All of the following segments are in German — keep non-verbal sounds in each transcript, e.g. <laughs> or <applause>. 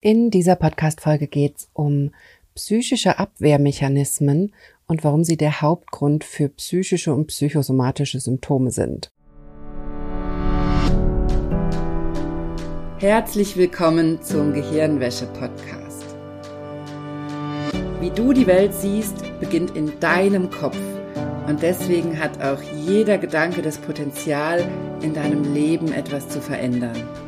In dieser Podcast-Folge geht es um psychische Abwehrmechanismen und warum sie der Hauptgrund für psychische und psychosomatische Symptome sind. Herzlich willkommen zum Gehirnwäsche-Podcast. Wie du die Welt siehst, beginnt in deinem Kopf. Und deswegen hat auch jeder Gedanke das Potenzial, in deinem Leben etwas zu verändern.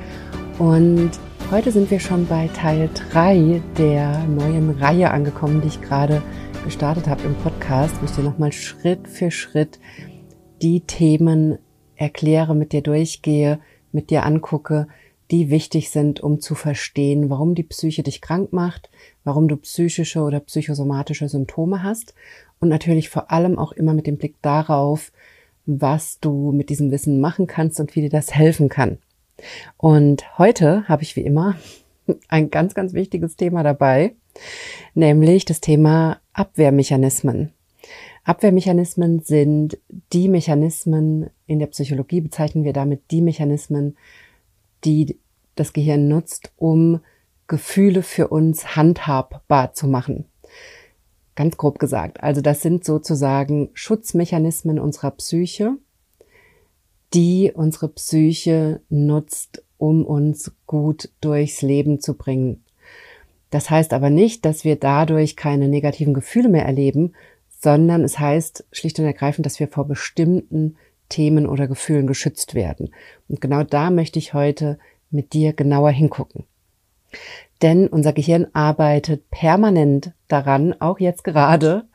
Und heute sind wir schon bei Teil 3 der neuen Reihe angekommen, die ich gerade gestartet habe im Podcast, wo ich dir nochmal Schritt für Schritt die Themen erkläre, mit dir durchgehe, mit dir angucke, die wichtig sind, um zu verstehen, warum die Psyche dich krank macht, warum du psychische oder psychosomatische Symptome hast und natürlich vor allem auch immer mit dem Blick darauf, was du mit diesem Wissen machen kannst und wie dir das helfen kann. Und heute habe ich wie immer <laughs> ein ganz, ganz wichtiges Thema dabei, nämlich das Thema Abwehrmechanismen. Abwehrmechanismen sind die Mechanismen, in der Psychologie bezeichnen wir damit die Mechanismen, die das Gehirn nutzt, um Gefühle für uns handhabbar zu machen. Ganz grob gesagt. Also das sind sozusagen Schutzmechanismen unserer Psyche, die unsere Psyche nutzt, um uns gut durchs Leben zu bringen. Das heißt aber nicht, dass wir dadurch keine negativen Gefühle mehr erleben, sondern es heißt schlicht und ergreifend, dass wir vor bestimmten Themen oder Gefühlen geschützt werden. Und genau da möchte ich heute mit dir genauer hingucken. Denn unser Gehirn arbeitet permanent daran, auch jetzt gerade,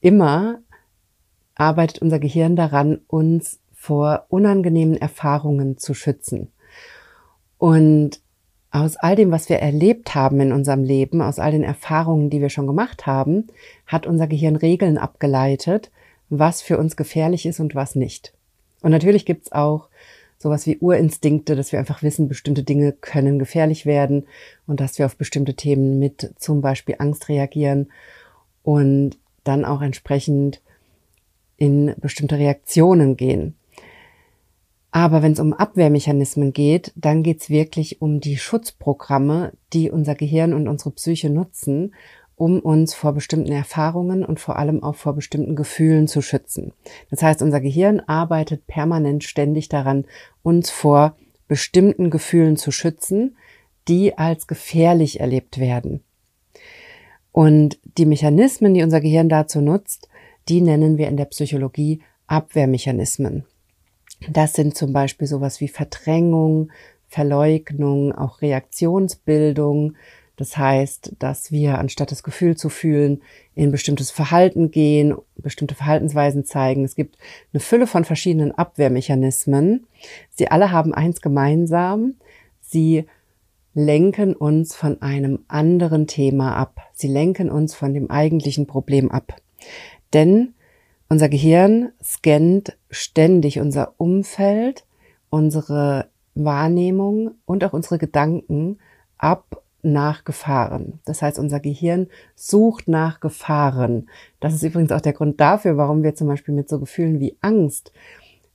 immer arbeitet unser Gehirn daran, uns vor unangenehmen Erfahrungen zu schützen. Und aus all dem, was wir erlebt haben in unserem Leben, aus all den Erfahrungen, die wir schon gemacht haben, hat unser Gehirn Regeln abgeleitet, was für uns gefährlich ist und was nicht. Und natürlich gibt's auch sowas wie Urinstinkte, dass wir einfach wissen, bestimmte Dinge können gefährlich werden und dass wir auf bestimmte Themen mit zum Beispiel Angst reagieren und dann auch entsprechend in bestimmte Reaktionen gehen. Aber wenn es um Abwehrmechanismen geht, dann geht es wirklich um die Schutzprogramme, die unser Gehirn und unsere Psyche nutzen, um uns vor bestimmten Erfahrungen und vor allem auch vor bestimmten Gefühlen zu schützen. Das heißt, unser Gehirn arbeitet permanent ständig daran, uns vor bestimmten Gefühlen zu schützen, die als gefährlich erlebt werden. Und die Mechanismen, die unser Gehirn dazu nutzt, die nennen wir in der Psychologie Abwehrmechanismen. Das sind zum Beispiel sowas wie Verdrängung, Verleugnung, auch Reaktionsbildung. Das heißt, dass wir anstatt das Gefühl zu fühlen, in bestimmtes Verhalten gehen, bestimmte Verhaltensweisen zeigen. Es gibt eine Fülle von verschiedenen Abwehrmechanismen. Sie alle haben eins gemeinsam. Sie lenken uns von einem anderen Thema ab. Sie lenken uns von dem eigentlichen Problem ab. Denn unser Gehirn scannt ständig unser Umfeld, unsere Wahrnehmung und auch unsere Gedanken ab nach Gefahren. Das heißt, unser Gehirn sucht nach Gefahren. Das ist übrigens auch der Grund dafür, warum wir zum Beispiel mit so Gefühlen wie Angst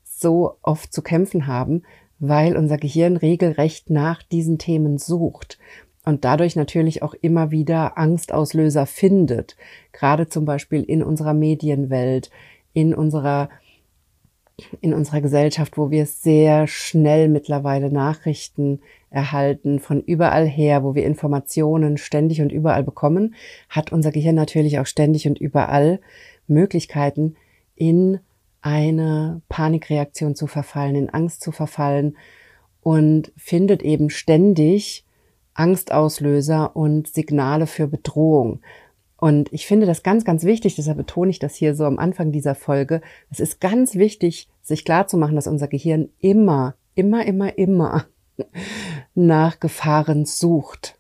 so oft zu kämpfen haben, weil unser Gehirn regelrecht nach diesen Themen sucht und dadurch natürlich auch immer wieder Angstauslöser findet, gerade zum Beispiel in unserer Medienwelt, in unserer in unserer Gesellschaft, wo wir sehr schnell mittlerweile Nachrichten erhalten von überall her, wo wir Informationen ständig und überall bekommen, hat unser Gehirn natürlich auch ständig und überall Möglichkeiten, in eine Panikreaktion zu verfallen, in Angst zu verfallen und findet eben ständig Angstauslöser und Signale für Bedrohung. Und ich finde das ganz, ganz wichtig, deshalb betone ich das hier so am Anfang dieser Folge. Es ist ganz wichtig, sich klarzumachen, dass unser Gehirn immer, immer, immer, immer <laughs> nach Gefahren sucht.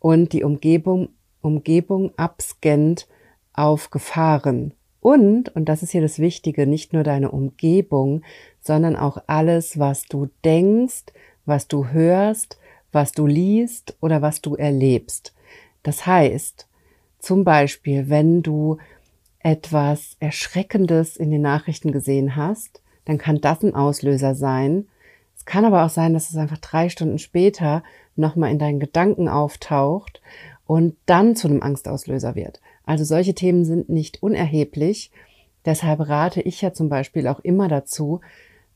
und die Umgebung, Umgebung abscannt auf Gefahren. Und, und das ist hier das Wichtige, nicht nur deine Umgebung, sondern auch alles, was du denkst, was du hörst, was du liest oder was du erlebst. Das heißt, zum Beispiel, wenn du etwas Erschreckendes in den Nachrichten gesehen hast, dann kann das ein Auslöser sein. Es kann aber auch sein, dass es einfach drei Stunden später nochmal in deinen Gedanken auftaucht und dann zu einem Angstauslöser wird. Also solche Themen sind nicht unerheblich. Deshalb rate ich ja zum Beispiel auch immer dazu,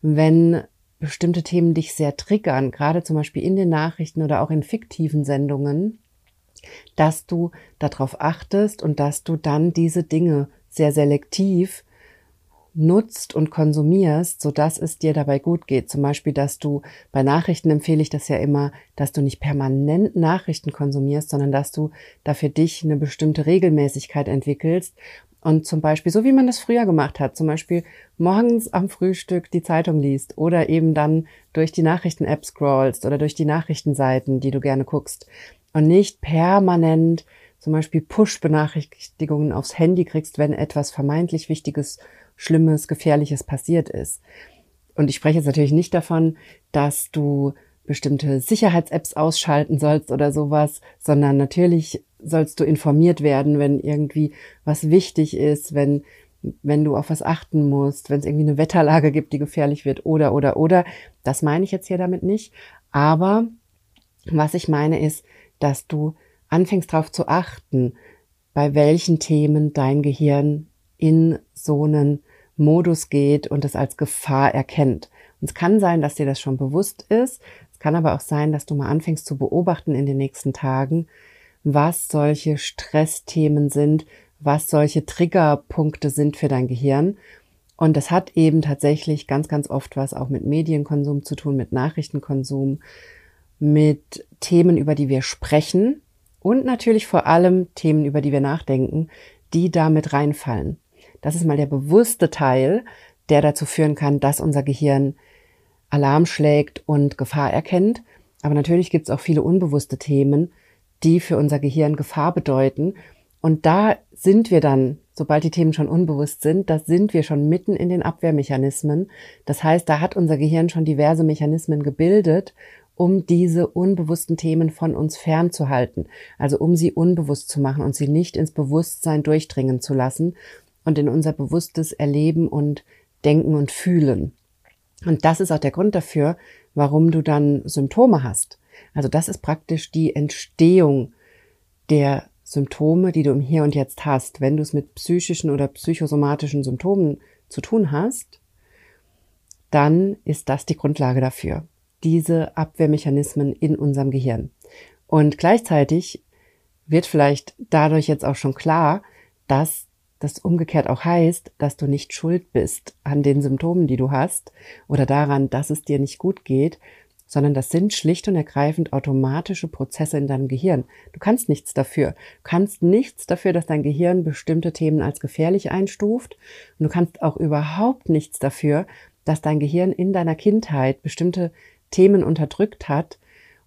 wenn bestimmte Themen dich sehr triggern, gerade zum Beispiel in den Nachrichten oder auch in fiktiven Sendungen, dass du darauf achtest und dass du dann diese Dinge sehr selektiv nutzt und konsumierst, so dass es dir dabei gut geht. Zum Beispiel, dass du bei Nachrichten empfehle ich das ja immer, dass du nicht permanent Nachrichten konsumierst, sondern dass du da für dich eine bestimmte Regelmäßigkeit entwickelst und zum Beispiel, so wie man das früher gemacht hat, zum Beispiel morgens am Frühstück die Zeitung liest oder eben dann durch die Nachrichten-App scrollst oder durch die Nachrichtenseiten, die du gerne guckst und nicht permanent zum Beispiel Push-Benachrichtigungen aufs Handy kriegst, wenn etwas vermeintlich Wichtiges, Schlimmes, Gefährliches passiert ist. Und ich spreche jetzt natürlich nicht davon, dass du bestimmte Sicherheits-Apps ausschalten sollst oder sowas, sondern natürlich sollst du informiert werden, wenn irgendwie was wichtig ist, wenn, wenn du auf was achten musst, wenn es irgendwie eine Wetterlage gibt, die gefährlich wird oder, oder, oder. Das meine ich jetzt hier damit nicht. Aber was ich meine ist, dass du anfängst darauf zu achten, bei welchen Themen dein Gehirn in so einen Modus geht und es als Gefahr erkennt. Und es kann sein, dass dir das schon bewusst ist. Es kann aber auch sein, dass du mal anfängst zu beobachten in den nächsten Tagen, was solche Stressthemen sind, was solche Triggerpunkte sind für dein Gehirn. Und das hat eben tatsächlich ganz, ganz oft was auch mit Medienkonsum zu tun, mit Nachrichtenkonsum, mit Themen, über die wir sprechen und natürlich vor allem Themen, über die wir nachdenken, die damit reinfallen. Das ist mal der bewusste Teil, der dazu führen kann, dass unser Gehirn Alarm schlägt und Gefahr erkennt. Aber natürlich gibt es auch viele unbewusste Themen, die für unser Gehirn Gefahr bedeuten. Und da sind wir dann, sobald die Themen schon unbewusst sind, da sind wir schon mitten in den Abwehrmechanismen. Das heißt, da hat unser Gehirn schon diverse Mechanismen gebildet, um diese unbewussten Themen von uns fernzuhalten. Also um sie unbewusst zu machen und sie nicht ins Bewusstsein durchdringen zu lassen und in unser bewusstes Erleben und Denken und Fühlen. Und das ist auch der Grund dafür, warum du dann Symptome hast. Also das ist praktisch die Entstehung der Symptome, die du im Hier und Jetzt hast. Wenn du es mit psychischen oder psychosomatischen Symptomen zu tun hast, dann ist das die Grundlage dafür. Diese Abwehrmechanismen in unserem Gehirn. Und gleichzeitig wird vielleicht dadurch jetzt auch schon klar, dass das umgekehrt auch heißt, dass du nicht schuld bist an den Symptomen, die du hast oder daran, dass es dir nicht gut geht, sondern das sind schlicht und ergreifend automatische Prozesse in deinem Gehirn. Du kannst nichts dafür. Du kannst nichts dafür, dass dein Gehirn bestimmte Themen als gefährlich einstuft. Und du kannst auch überhaupt nichts dafür, dass dein Gehirn in deiner Kindheit bestimmte Themen unterdrückt hat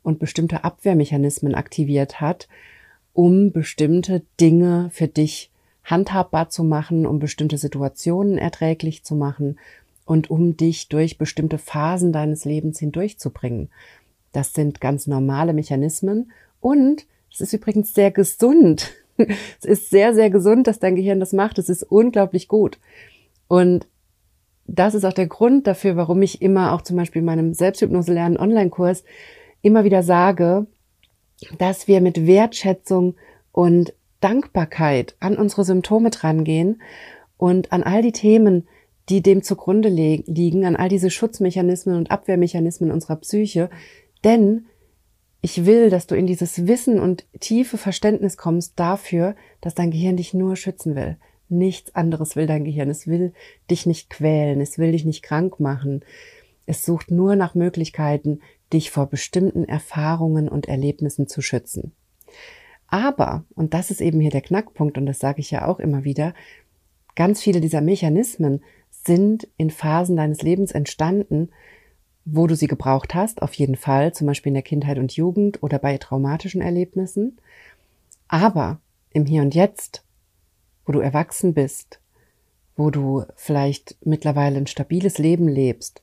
und bestimmte Abwehrmechanismen aktiviert hat, um bestimmte Dinge für dich handhabbar zu machen, um bestimmte Situationen erträglich zu machen und um dich durch bestimmte Phasen deines Lebens hindurchzubringen. Das sind ganz normale Mechanismen und es ist übrigens sehr gesund. <laughs> Es ist sehr, sehr gesund, dass dein Gehirn das macht. Es ist unglaublich gut. Und das ist auch der Grund dafür, warum ich immer auch zum Beispiel in meinem Selbsthypnose lernen Online-Kurs immer wieder sage, dass wir mit Wertschätzung und Dankbarkeit an unsere Symptome drangehen und an all die Themen, die dem zugrunde liegen, an all diese Schutzmechanismen und Abwehrmechanismen unserer Psyche. Denn ich will, dass du in dieses Wissen und tiefe Verständnis kommst dafür, dass dein Gehirn dich nur schützen will. Nichts anderes will dein Gehirn. Es will dich nicht quälen. Es will dich nicht krank machen. Es sucht nur nach Möglichkeiten, dich vor bestimmten Erfahrungen und Erlebnissen zu schützen. Aber, und das ist eben hier der Knackpunkt, und das sage ich ja auch immer wieder, ganz viele dieser Mechanismen sind in Phasen deines Lebens entstanden, wo du sie gebraucht hast, auf jeden Fall, zum Beispiel in der Kindheit und Jugend oder bei traumatischen Erlebnissen. Aber im Hier und Jetzt, wo du erwachsen bist, wo du vielleicht mittlerweile ein stabiles Leben lebst,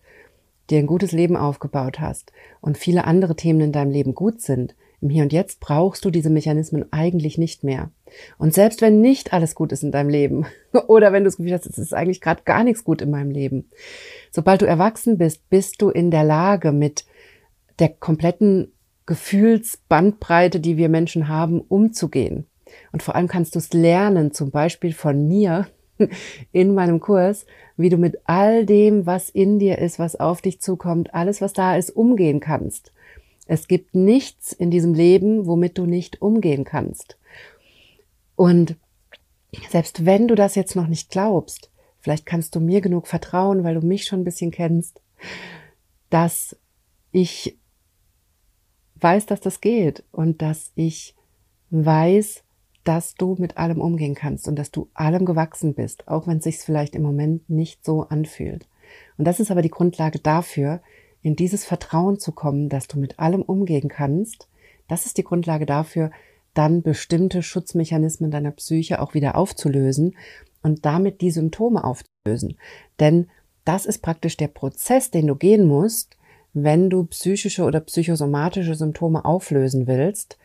dir ein gutes Leben aufgebaut hast und viele andere Themen in deinem Leben gut sind, im Hier und Jetzt brauchst du diese Mechanismen eigentlich nicht mehr. Und selbst wenn nicht alles gut ist in deinem Leben <laughs> oder wenn du das Gefühl hast, es ist eigentlich gerade gar nichts gut in meinem Leben, sobald du erwachsen bist, bist du in der Lage, mit der kompletten Gefühlsbandbreite, die wir Menschen haben, umzugehen. Und vor allem kannst du es lernen, zum Beispiel von mir <laughs> in meinem Kurs, wie du mit all dem, was in dir ist, was auf dich zukommt, alles, was da ist, umgehen kannst. Es gibt nichts in diesem Leben, womit du nicht umgehen kannst. Und selbst wenn du das jetzt noch nicht glaubst, vielleicht kannst du mir genug vertrauen, weil du mich schon ein bisschen kennst, dass ich weiß, dass das geht und dass ich weiß, dass du mit allem umgehen kannst und dass du allem gewachsen bist, auch wenn es sich vielleicht im Moment nicht so anfühlt. Und das ist aber die Grundlage dafür, in dieses Vertrauen zu kommen, dass du mit allem umgehen kannst. Das ist die Grundlage dafür, dann bestimmte Schutzmechanismen deiner Psyche auch wieder aufzulösen und damit die Symptome aufzulösen. Denn das ist praktisch der Prozess, den du gehen musst, wenn du psychische oder psychosomatische Symptome auflösen willst.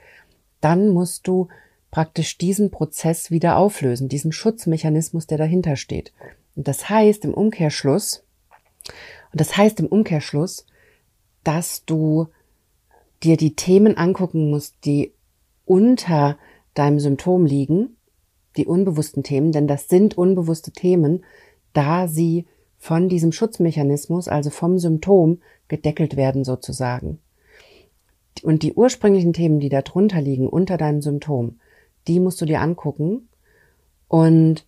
Dann musst du praktisch diesen Prozess wieder auflösen, diesen Schutzmechanismus, der dahinter steht. Und das heißt im Umkehrschluss, und das heißt im Umkehrschluss, dass du dir die Themen angucken musst, die unter deinem Symptom liegen, die unbewussten Themen, denn das sind unbewusste Themen, da sie von diesem Schutzmechanismus, also vom Symptom, gedeckelt werden sozusagen. Und die ursprünglichen Themen, die darunter liegen, unter deinem Symptom, die musst du dir angucken. Und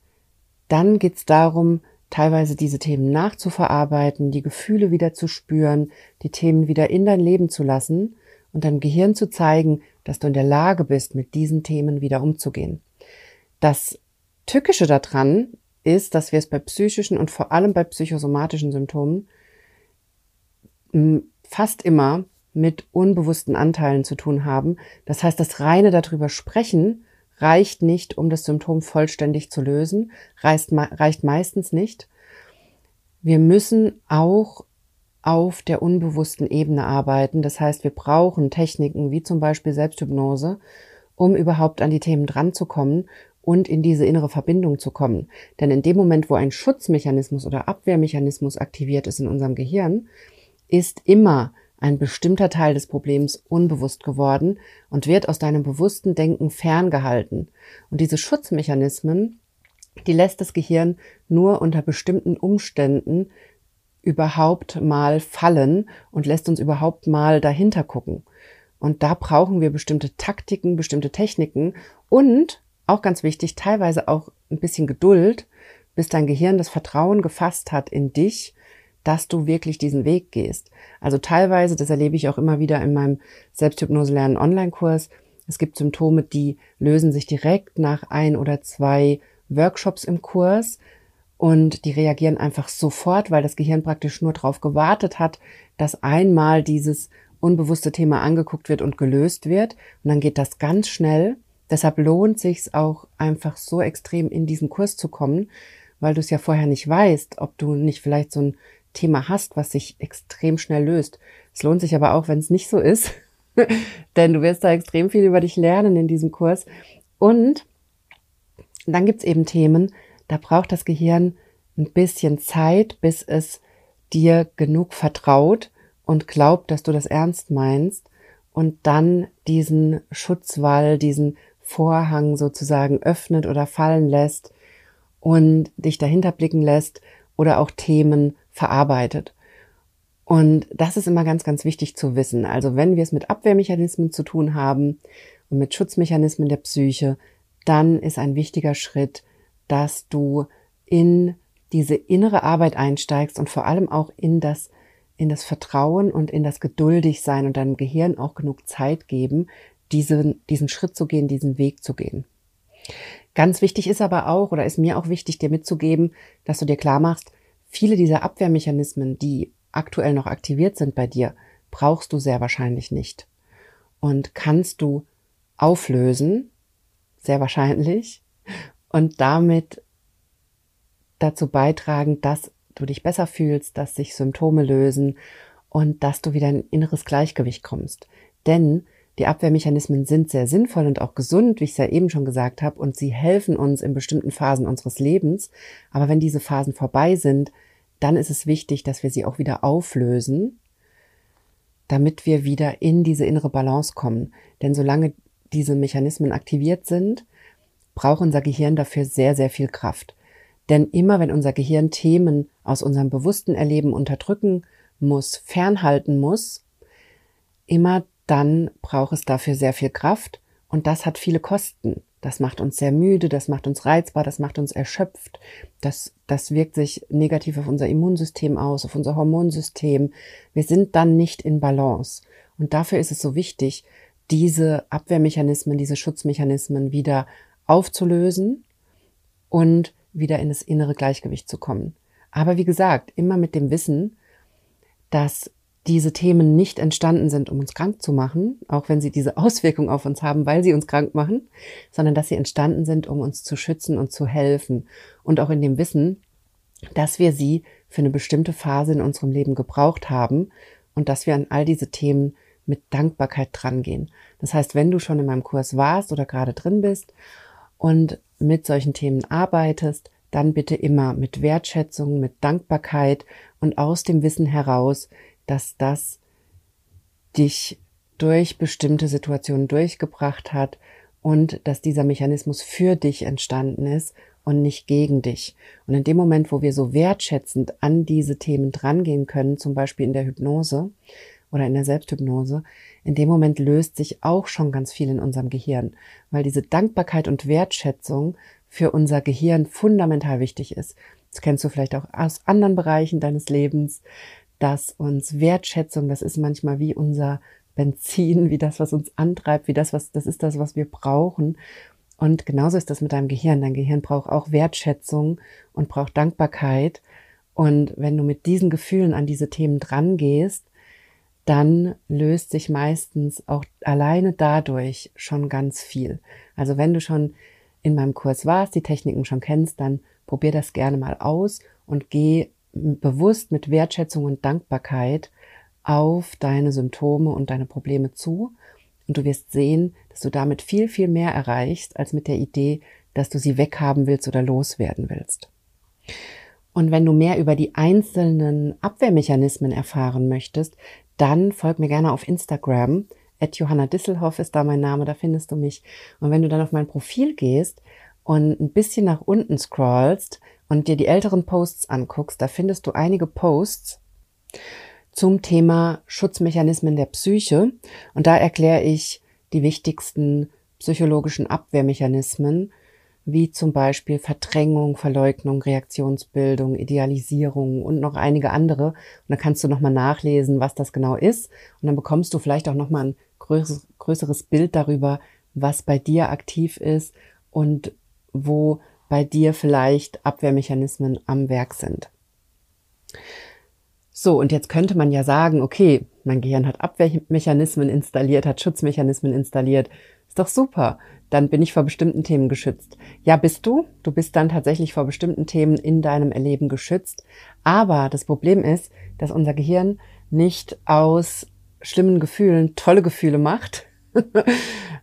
dann geht's darum, teilweise diese Themen nachzuverarbeiten, die Gefühle wieder zu spüren, die Themen wieder in dein Leben zu lassen und deinem Gehirn zu zeigen, dass du in der Lage bist, mit diesen Themen wieder umzugehen. Das Tückische daran ist, dass wir es bei psychischen und vor allem bei psychosomatischen Symptomen fast immer mit unbewussten Anteilen zu tun haben. Das heißt, das reine darüber sprechen reicht nicht, um das Symptom vollständig zu lösen, reicht, reicht meistens nicht. Wir müssen auch auf der unbewussten Ebene arbeiten. Das heißt, wir brauchen Techniken wie zum Beispiel Selbsthypnose, um überhaupt an die Themen dranzukommen und in diese innere Verbindung zu kommen. Denn in dem Moment, wo ein Schutzmechanismus oder Abwehrmechanismus aktiviert ist in unserem Gehirn, ist immer ein bestimmter Teil des Problems unbewusst geworden und wird aus deinem bewussten Denken ferngehalten. Und diese Schutzmechanismen, die lässt das Gehirn nur unter bestimmten Umständen überhaupt mal fallen und lässt uns überhaupt mal dahinter gucken. Und da brauchen wir bestimmte Taktiken, bestimmte Techniken und auch ganz wichtig, teilweise auch ein bisschen Geduld, bis dein Gehirn das Vertrauen gefasst hat in dich dass du wirklich diesen Weg gehst. Also teilweise, das erlebe ich auch immer wieder in meinem Selbsthypnose lernen Online-Kurs, es gibt Symptome, die lösen sich direkt nach ein oder zwei Workshops im Kurs und die reagieren einfach sofort, weil das Gehirn praktisch nur darauf gewartet hat, dass einmal dieses unbewusste Thema angeguckt wird und gelöst wird. Und dann geht das ganz schnell. Deshalb lohnt sich auch einfach so extrem in diesen Kurs zu kommen, weil du es ja vorher nicht weißt, ob du nicht vielleicht so ein Thema hast, was sich extrem schnell löst. Es lohnt sich aber auch, wenn es nicht so ist, <laughs> denn du wirst da extrem viel über dich lernen in diesem Kurs. Und dann gibt's eben Themen, da braucht das Gehirn ein bisschen Zeit, bis es dir genug vertraut und glaubt, dass du das ernst meinst und dann diesen Schutzwall, diesen Vorhang sozusagen öffnet oder fallen lässt und dich dahinter blicken lässt oder auch Themen verarbeitet. Und das ist immer ganz, ganz wichtig zu wissen. Also wenn wir es mit Abwehrmechanismen zu tun haben und mit Schutzmechanismen der Psyche, dann ist ein wichtiger Schritt, dass du in diese innere Arbeit einsteigst und vor allem auch in das, in das Vertrauen und in das Geduldigsein und deinem Gehirn auch genug Zeit geben, diesen, diesen Schritt zu gehen, diesen Weg zu gehen. Ganz wichtig ist aber auch, oder ist mir auch wichtig, dir mitzugeben, dass du dir klar machst, viele dieser Abwehrmechanismen, die aktuell noch aktiviert sind bei dir, brauchst du sehr wahrscheinlich nicht. Und kannst du auflösen, sehr wahrscheinlich, und damit dazu beitragen, dass du dich besser fühlst, dass sich Symptome lösen und dass du wieder in inneres Gleichgewicht kommst. Denn die Abwehrmechanismen sind sehr sinnvoll und auch gesund, wie ich es ja eben schon gesagt habe, und sie helfen uns in bestimmten Phasen unseres Lebens. Aber wenn diese Phasen vorbei sind, dann ist es wichtig, dass wir sie auch wieder auflösen, damit wir wieder in diese innere Balance kommen. Denn solange diese Mechanismen aktiviert sind, braucht unser Gehirn dafür sehr, sehr viel Kraft. Denn immer wenn unser Gehirn Themen aus unserem bewussten Erleben unterdrücken muss, fernhalten muss, immer dann braucht es dafür sehr viel Kraft und das hat viele Kosten. Das macht uns sehr müde, das macht uns reizbar, das macht uns erschöpft. Das, das wirkt sich negativ auf unser Immunsystem aus, auf unser Hormonsystem. Wir sind dann nicht in Balance. Und dafür ist es so wichtig, diese Abwehrmechanismen, diese Schutzmechanismen wieder aufzulösen und wieder in das innere Gleichgewicht zu kommen. Aber wie gesagt, immer mit dem Wissen, dass diese Themen nicht entstanden sind, um uns krank zu machen, auch wenn sie diese <laughs> Auswirkung auf uns haben, weil sie uns krank machen, sondern dass sie entstanden sind, um uns zu schützen und zu helfen. Und auch in dem Wissen, dass wir sie für eine bestimmte Phase in unserem Leben gebraucht haben und dass wir an all diese Themen mit Dankbarkeit drangehen. Das heißt, wenn du schon in meinem Kurs warst oder gerade drin bist und mit solchen Themen arbeitest, dann bitte immer mit Wertschätzung, mit Dankbarkeit und aus dem Wissen heraus, dass das dich durch bestimmte Situationen durchgebracht hat und dass dieser Mechanismus für dich entstanden ist und nicht gegen dich. Und in dem Moment, wo wir so wertschätzend an diese Themen drangehen können, zum Beispiel in der Hypnose oder in der Selbsthypnose, in dem Moment löst sich auch schon ganz viel in unserem Gehirn, weil diese Dankbarkeit und Wertschätzung für unser Gehirn fundamental wichtig ist. Das kennst du vielleicht auch aus anderen Bereichen deines Lebens, dass uns Wertschätzung, das ist manchmal wie unser Benzin, wie das, was uns antreibt, wie das, was, das ist das, was wir brauchen. Und genauso ist das mit deinem Gehirn. Dein Gehirn braucht auch Wertschätzung und braucht Dankbarkeit. Und wenn du mit diesen Gefühlen an diese Themen dran gehst, dann löst sich meistens auch alleine dadurch schon ganz viel. Also wenn du schon in meinem Kurs warst, die Techniken schon kennst, dann probier das gerne mal aus und geh bewusst mit Wertschätzung und Dankbarkeit auf deine Symptome und deine Probleme zu. Und du wirst sehen, dass du damit viel, viel mehr erreichst, als mit der Idee, dass du sie weghaben willst oder loswerden willst. Und wenn du mehr über die einzelnen Abwehrmechanismen erfahren möchtest, dann folg mir gerne auf Instagram. At Johanna Disselhoff ist da mein Name, da findest du mich. Und wenn du dann auf mein Profil gehst und ein bisschen nach unten scrollst und dir die älteren Posts anguckst, da findest du einige Posts zum Thema Schutzmechanismen der Psyche. Und da erkläre ich die wichtigsten psychologischen Abwehrmechanismen, wie zum Beispiel Verdrängung, Verleugnung, Reaktionsbildung, Idealisierung und noch einige andere. Und da kannst du nochmal nachlesen, was das genau ist. Und dann bekommst du vielleicht auch nochmal ein größeres Bild darüber, was bei dir aktiv ist und wo bei dir vielleicht Abwehrmechanismen am Werk sind. So, und jetzt könnte man ja sagen, okay, mein Gehirn hat Abwehrmechanismen installiert, hat Schutzmechanismen installiert. Ist doch super. Dann bin ich vor bestimmten Themen geschützt. Ja, bist du. Du bist dann tatsächlich vor bestimmten Themen in deinem Erleben geschützt. Aber das Problem ist, dass unser Gehirn nicht aus schlimmen Gefühlen tolle Gefühle macht, <laughs>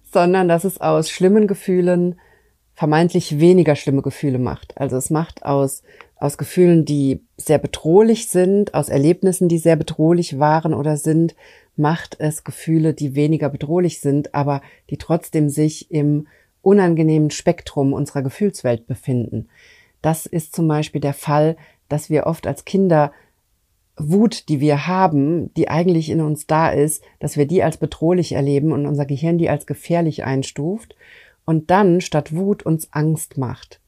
sondern dass es aus schlimmen Gefühlen vermeintlich weniger schlimme Gefühle macht. Also es macht aus, aus Gefühlen, die sehr bedrohlich sind, aus Erlebnissen, die sehr bedrohlich waren oder sind, macht es Gefühle, die weniger bedrohlich sind, aber die trotzdem sich im unangenehmen Spektrum unserer Gefühlswelt befinden. Das ist zum Beispiel der Fall, dass wir oft als Kinder Wut, die wir haben, die eigentlich in uns da ist, dass wir die als bedrohlich erleben und unser Gehirn die als gefährlich einstuft und dann statt Wut uns Angst macht.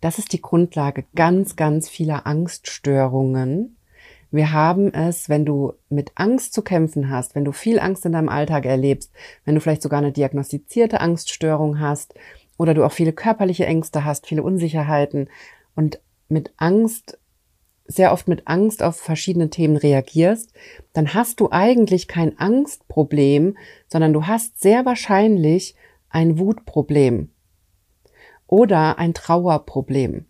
Das ist die Grundlage ganz, ganz vieler Angststörungen. Wir haben es, wenn du mit Angst zu kämpfen hast, wenn du viel Angst in deinem Alltag erlebst, wenn du vielleicht sogar eine diagnostizierte Angststörung hast oder du auch viele körperliche Ängste hast, viele Unsicherheiten und mit Angst sehr oft mit Angst auf verschiedene Themen reagierst, dann hast du eigentlich kein Angstproblem, sondern du hast sehr wahrscheinlich ein Wutproblem oder ein Trauerproblem.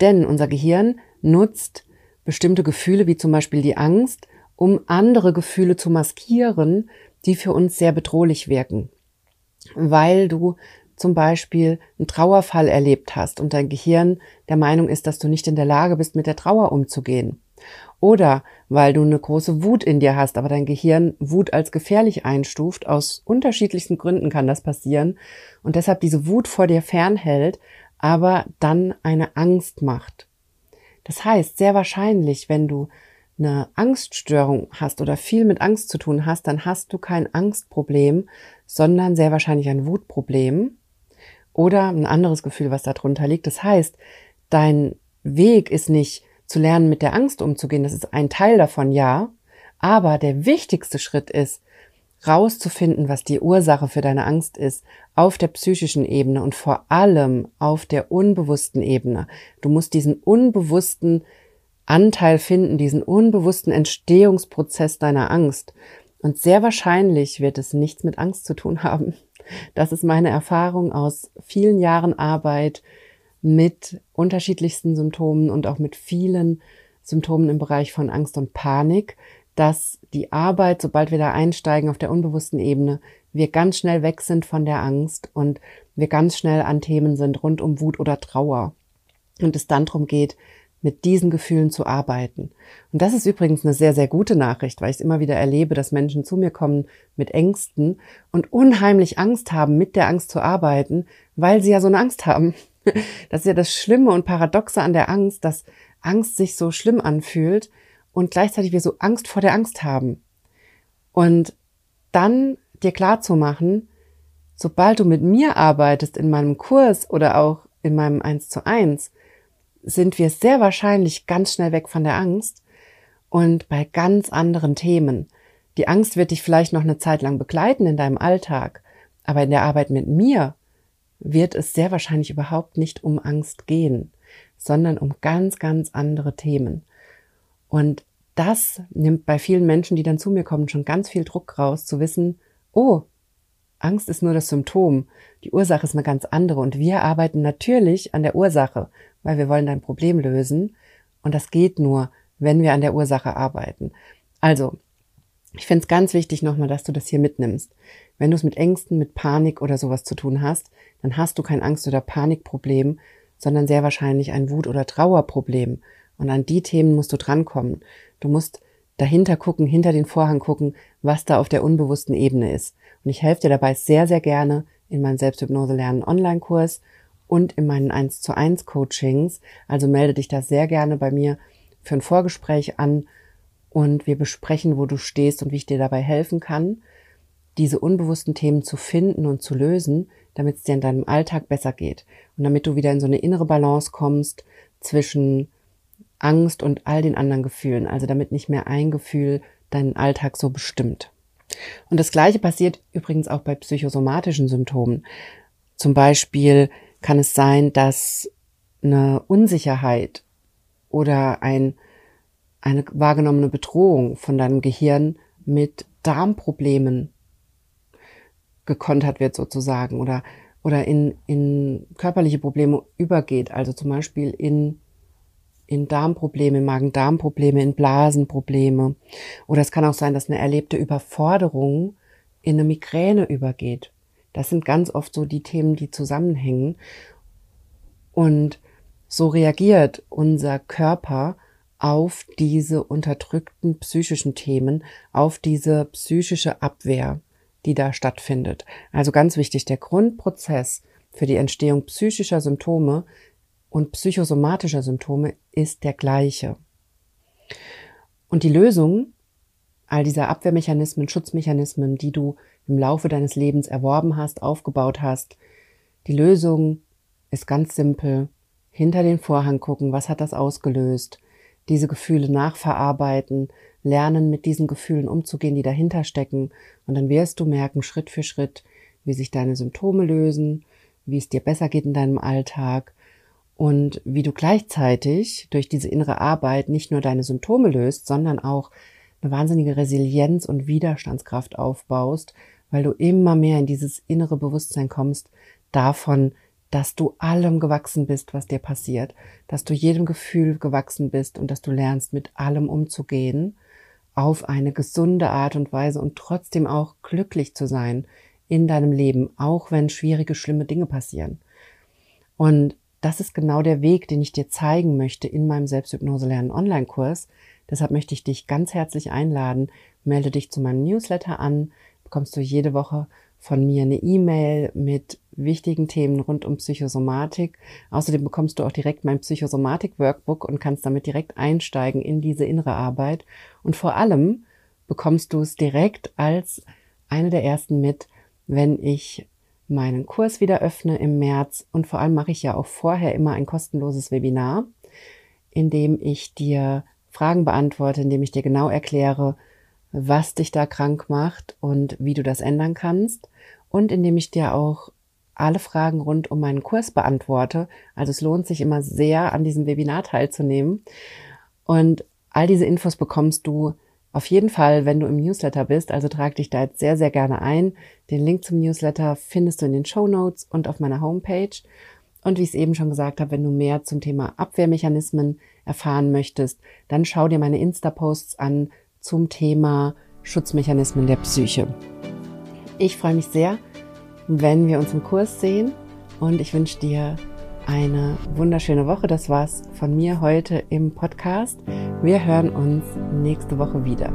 Denn unser Gehirn nutzt bestimmte Gefühle, wie zum Beispiel die Angst, um andere Gefühle zu maskieren, die für uns sehr bedrohlich wirken. Weil du zum Beispiel einen Trauerfall erlebt hast und dein Gehirn der Meinung ist, dass du nicht in der Lage bist, mit der Trauer umzugehen. Oder weil du eine große Wut in dir hast, aber dein Gehirn Wut als gefährlich einstuft. Aus unterschiedlichsten Gründen kann das passieren. Und deshalb diese Wut vor dir fernhält, aber dann eine Angst macht. Das heißt, sehr wahrscheinlich, wenn du eine Angststörung hast oder viel mit Angst zu tun hast, dann hast du kein Angstproblem, sondern sehr wahrscheinlich ein Wutproblem oder ein anderes Gefühl, was darunter liegt. Das heißt, dein Weg ist nicht zu lernen, mit der Angst umzugehen. Das ist ein Teil davon, ja. Aber der wichtigste Schritt ist, rauszufinden, was die Ursache für deine Angst ist, auf der psychischen Ebene und vor allem auf der unbewussten Ebene. Du musst diesen unbewussten Anteil finden, diesen unbewussten Entstehungsprozess deiner Angst. Und sehr wahrscheinlich wird es nichts mit Angst zu tun haben. Das ist meine Erfahrung aus vielen Jahren Arbeit mit unterschiedlichsten Symptomen und auch mit vielen Symptomen im Bereich von Angst und Panik, dass die Arbeit, sobald wir da einsteigen auf der unbewussten Ebene, wir ganz schnell weg sind von der Angst und wir ganz schnell an Themen sind rund um Wut oder Trauer. Und es dann darum geht, mit diesen Gefühlen zu arbeiten. Und das ist übrigens eine sehr, sehr gute Nachricht, weil ich es immer wieder erlebe, dass Menschen zu mir kommen mit Ängsten und unheimlich Angst haben, mit der Angst zu arbeiten, weil sie ja so eine Angst haben. <laughs> Das ist ja das Schlimme und Paradoxe an der Angst, dass Angst sich so schlimm anfühlt und gleichzeitig wir so Angst vor der Angst haben. Und dann dir klar zu machen, sobald du mit mir arbeitest in meinem Kurs oder auch in meinem 1 zu 1, sind wir sehr wahrscheinlich ganz schnell weg von der Angst und bei ganz anderen Themen. Die Angst wird dich vielleicht noch eine Zeit lang begleiten in deinem Alltag, aber in der Arbeit mit mir wird es sehr wahrscheinlich überhaupt nicht um Angst gehen, sondern um ganz, ganz andere Themen. Und das nimmt bei vielen Menschen, die dann zu mir kommen, schon ganz viel Druck raus, zu wissen, oh, Angst ist nur das Symptom, die Ursache ist eine ganz andere und wir arbeiten natürlich an der Ursache weil wir wollen dein Problem lösen. Und das geht nur, wenn wir an der Ursache arbeiten. Also, ich finde es ganz wichtig nochmal, dass du das hier mitnimmst. Wenn du es mit Ängsten, mit Panik oder sowas zu tun hast, dann hast du kein Angst- oder Panikproblem, sondern sehr wahrscheinlich ein Wut- oder Trauerproblem. Und an die Themen musst du drankommen. Du musst dahinter gucken, hinter den Vorhang gucken, was da auf der unbewussten Ebene ist. Und ich helfe dir dabei sehr, sehr gerne in meinem Selbsthypnose lernen Online-Kurs und in meinen 1 zu 1 Coachings. Also melde dich da sehr gerne bei mir für ein Vorgespräch an und wir besprechen, wo du stehst und wie ich dir dabei helfen kann, diese unbewussten Themen zu finden und zu lösen, damit es dir in deinem Alltag besser geht und damit du wieder in so eine innere Balance kommst zwischen Angst und all den anderen Gefühlen, also damit nicht mehr ein Gefühl deinen Alltag so bestimmt. Und das Gleiche passiert übrigens auch bei psychosomatischen Symptomen. Zum Beispiel kann es sein, dass eine Unsicherheit oder ein, eine wahrgenommene Bedrohung von deinem Gehirn mit Darmproblemen gekontert wird sozusagen oder, oder in, in körperliche Probleme übergeht, also zum Beispiel in, in Darmprobleme, Magen-Darm-Probleme, in Blasenprobleme. Oder es kann auch sein, dass eine erlebte Überforderung in eine Migräne übergeht. Das sind ganz oft so die Themen, die zusammenhängen. Und so reagiert unser Körper auf diese unterdrückten psychischen Themen, auf diese psychische Abwehr, die da stattfindet. Also ganz wichtig, der Grundprozess für die Entstehung psychischer Symptome und psychosomatischer Symptome ist der gleiche. Und die Lösung all dieser Abwehrmechanismen, Schutzmechanismen, die du im Laufe deines Lebens erworben hast, aufgebaut hast. Die Lösung ist ganz simpel. Hinter den Vorhang gucken, was hat das ausgelöst? Diese Gefühle nachverarbeiten, lernen mit diesen Gefühlen umzugehen, die dahinter stecken. Und dann wirst du merken, Schritt für Schritt, wie sich deine Symptome lösen, wie es dir besser geht in deinem Alltag und wie du gleichzeitig durch diese innere Arbeit nicht nur deine Symptome löst, sondern auch eine wahnsinnige Resilienz und Widerstandskraft aufbaust, weil du immer mehr in dieses innere Bewusstsein kommst davon, dass du allem gewachsen bist, was dir passiert, dass du jedem Gefühl gewachsen bist und dass du lernst, mit allem umzugehen auf eine gesunde Art und Weise und trotzdem auch glücklich zu sein in deinem Leben, auch wenn schwierige, schlimme Dinge passieren. Und das ist genau der Weg, den ich dir zeigen möchte in meinem Selbsthypnose lernen Online-Kurs. Deshalb möchte ich dich ganz herzlich einladen. Melde dich zu meinem Newsletter an, bekommst du jede Woche von mir eine E-Mail mit wichtigen Themen rund um Psychosomatik. Außerdem bekommst du auch direkt mein Psychosomatik-Workbook und kannst damit direkt einsteigen in diese innere Arbeit. Und vor allem bekommst du es direkt als eine der ersten mit, wenn ich meinen Kurs wieder öffne im März. Und vor allem mache ich ja auch vorher immer ein kostenloses Webinar, in dem ich dir Fragen beantworte, in dem ich dir genau erkläre, was dich da krank macht und wie du das ändern kannst. Und indem ich dir auch alle Fragen rund um meinen Kurs beantworte. Also es lohnt sich immer sehr, an diesem Webinar teilzunehmen. Und all diese Infos bekommst du auf jeden Fall, wenn du im Newsletter bist. Also trag dich da jetzt sehr, sehr gerne ein. Den Link zum Newsletter findest du in den Show Notes und auf meiner Homepage. Und wie ich es eben schon gesagt habe, wenn du mehr zum Thema Abwehrmechanismen erfahren möchtest, dann schau dir meine Insta-Posts an zum Thema Schutzmechanismen der Psyche. Ich freue mich sehr, wenn wir uns im Kurs sehen und ich wünsche dir eine wunderschöne Woche. Das war's von mir heute im Podcast. Wir hören uns nächste Woche wieder.